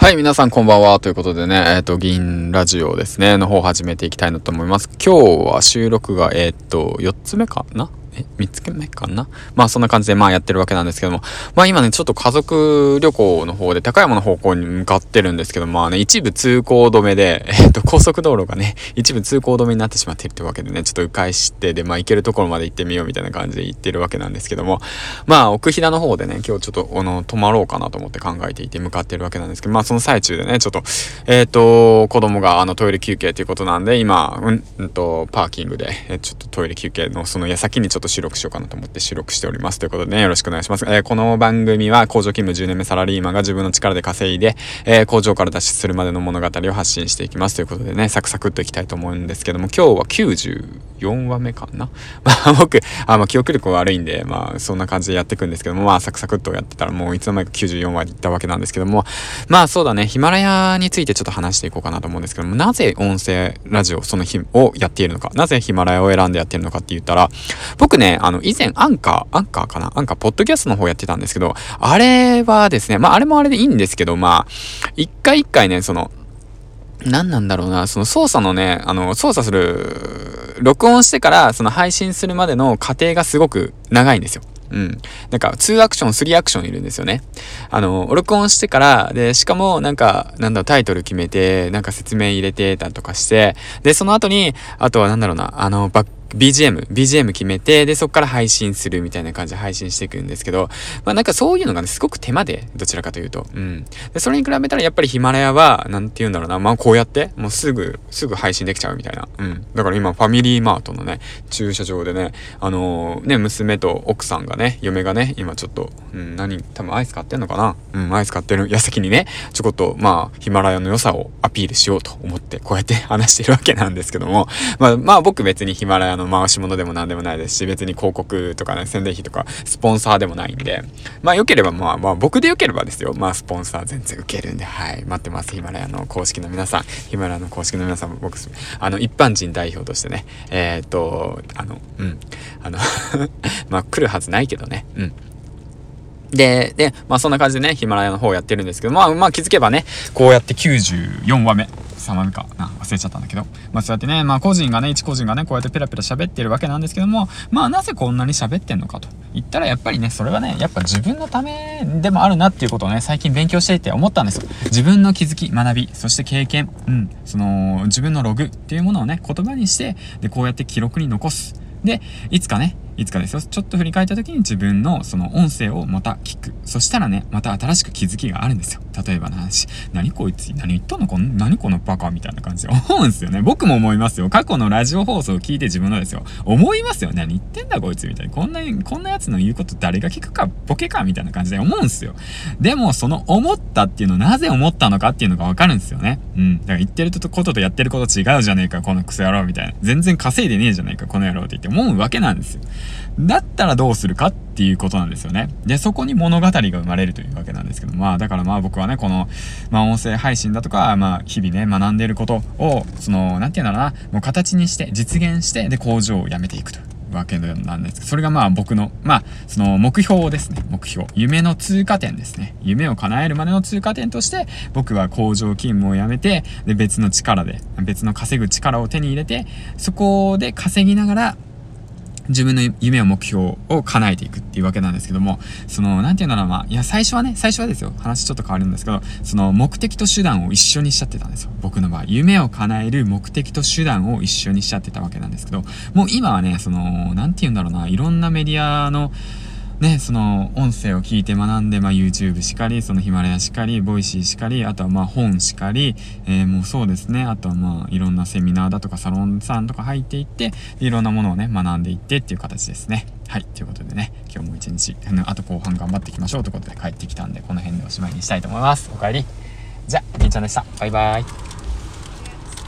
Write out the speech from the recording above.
はい、皆さんこんばんは。ということでね、えっ、ー、と、銀ラジオですね、の方始めていきたいなと思います。今日は収録が、えっ、ー、と、4つ目かな？え、3つ目かな？まあそんな感じでまあやってるわけなんですけども、まあ今ね、ちょっと家族旅行の方で高山の方向に向かってるんですけど、まあね、一部通行止めで、えっと、高速道路がね、一部通行止めになってしまってるというわけでね、ちょっと迂回して、で、まあ行けるところまで行ってみようみたいな感じで行ってるわけなんですけども、まあ奥飛騨の方でね、今日ちょっと、あの、泊まろうかなと思って考えていて向かってるわけなんですけど、まあその最中でね、ちょっと、えっ、ー、と、子供があのトイレ休憩ということなんで、今、うん、うんと、パーキングで、ちょっとトイレ休憩のその矢先にちょっと収録しようかなと思って収録しております。ということでね、よろしくお願いします。えー、この番組は工場勤務10年目サラリーマンが自分の力で稼いで、えー、工場から脱出するまでの物語を発信していきます。ということでね、サクサクっといきたいと思うんですけども、今日は9 4話目かな？まあ僕、あま記憶力悪いんで、まあそんな感じでやっていくんですけども、まあサクサクっとやってたらもういつの間にか94話に行ったわけなんですけども、まあそうだね、ヒマラヤについてちょっと話していこうかなと思うんですけども、なぜ音声ラジオその日をやっているのか、なぜヒマラヤを選んでやっているのかって言ったら、僕ね、あの以前アンカー、アンカーかな？アンカー、ポッドキャストの方やってたんですけど、あれはですね、まああれもあれでいいんですけど、まあ、一回一回ね、その、何なんだろうな、その操作のね、あの、操作する、録音してからその配信するまでの過程がすごく長いんですよ。うん。なんか、2アクション、3アクションいるんですよね。あの、録音してから、で、しかも、なんか、なんだろ、タイトル決めて、なんか説明入れてたとかして、で、その後に、あとはなんだろうな、あの、バッ BGM、BGM 決めて、で、そこから配信するみたいな感じで配信していくんですけど、まあなんかそういうのがね、すごく手間で、どちらかというと。うん。で、それに比べたらやっぱりヒマラヤは、なんて言うんだろうな、まあこうやって、もうすぐ、すぐ配信できちゃうみたいな。うん。だから今、ファミリーマートのね、駐車場でね、あのー、ね、娘と奥さんがね、嫁がね、今ちょっと、うん、何、多分アイス買ってんのかなうん、アイス買ってる矢先にね、ちょこっと、まあ、ヒマラヤの良さをアピールしようと思って、こうやって話してるわけなんですけども、まあ、まあ僕別にヒマラヤの回し物でも何でもないですし、別に広告とかね、宣伝費とか、スポンサーでもないんで、まあ良ければ、まあまあ僕で良ければですよ。まあスポンサー全然受けるんで、はい、待ってます。ヒマラヤの公式の皆さん、ヒマラヤの公式の皆さん、僕、あの、一般人代表としてね、えー、っと、あの、うん、あの まあ来るはずないけどね、うん。で、で、まあそんな感じでね、ヒマラヤの方やってるんですけど、まあまあ気づけばね、こうやって94話目。3話目かな忘れちゃったんだけど、まあそうやってね、まあ個人がね、一個人がね、こうやってペラペラ喋ってるわけなんですけども、まあなぜこんなに喋ってんのかと言ったらやっぱりね、それはね、やっぱ自分のためでもあるなっていうことをね、最近勉強していて思ったんですよ。自分の気づき、学び、そして経験、うん、その自分のログっていうものをね、言葉にして、で、こうやって記録に残す。で、いつかね、いつかですよ、ちょっと振り返った時に自分のその音声をまた聞く。そしたらね、また新しく気づきがあるんですよ。例えばの話。何こいつ、何言っとんの？この、何このバカみたいな感じで思うんですよね。僕も思いますよ。過去のラジオ放送を聞いて自分のですよ。思いますよ。何言ってんだこいつみたいな。こんな、こんなやつの言うこと誰が聞くか、ボケか？みたいな感じで思うんすよ。でも、その思ったっていうのなぜ思ったのかっていうのがわかるんですよね。うん。だから言ってることとやってること違うじゃねえか、このクソ野郎みたいな。全然稼いでねえじゃねえか、この野郎って言って思うわけなんですよ。だったらどうするかっていうことなんですよね。で、そこに物語が生まれるというわけなんですけど、まあ、だからまあ僕はね、この、まあ音声配信だとか、まあ日々ね、学んでいることを、その、なんていうんだろうな、もう形にして、実現して、で、工場を辞めていくと。わけなんですけど、それがまあ僕の、まあ、その目標ですね。目標。夢の通過点ですね。夢を叶えるまでの通過点として、僕は工場勤務を辞めて、で、別の力で、別の稼ぐ力を手に入れて、そこで稼ぎながら、自分の夢を目標を叶えていくっていうわけなんですけども、その、なんていうのかな、まあ、いや、最初はね、最初はですよ、話ちょっと変わるんですけど、その目的と手段を一緒にしちゃってたんですよ。僕の場合。夢を叶える目的と手段を一緒にしちゃってたわけなんですけど、もう今はね、その、なんていうんだろうな、いろんなメディアの、ね、その音声を聞いて学んで、まあ、YouTube しかり、そのヒマラヤしかり、ボイシーしかり、あとはまあ本しかり、えー、もうそうですね、あとはまあいろんなセミナーだとかサロンさんとか入っていって、いろんなものをね、学んでいってっていう形ですね。はい、ということでね、今日も一日、あと後半頑張っていきましょうということで帰ってきたんで、この辺でおしまいにしたいと思います。お帰り。じゃあ、みーちゃんでした。バイバイ。